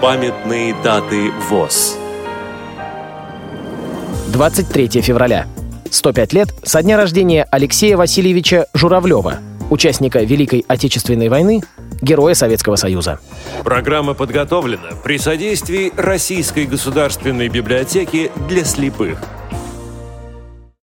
Памятные даты ВОЗ. 23 февраля. 105 лет со дня рождения Алексея Васильевича Журавлева, участника Великой Отечественной войны, героя Советского Союза. Программа подготовлена при содействии Российской государственной библиотеки для слепых –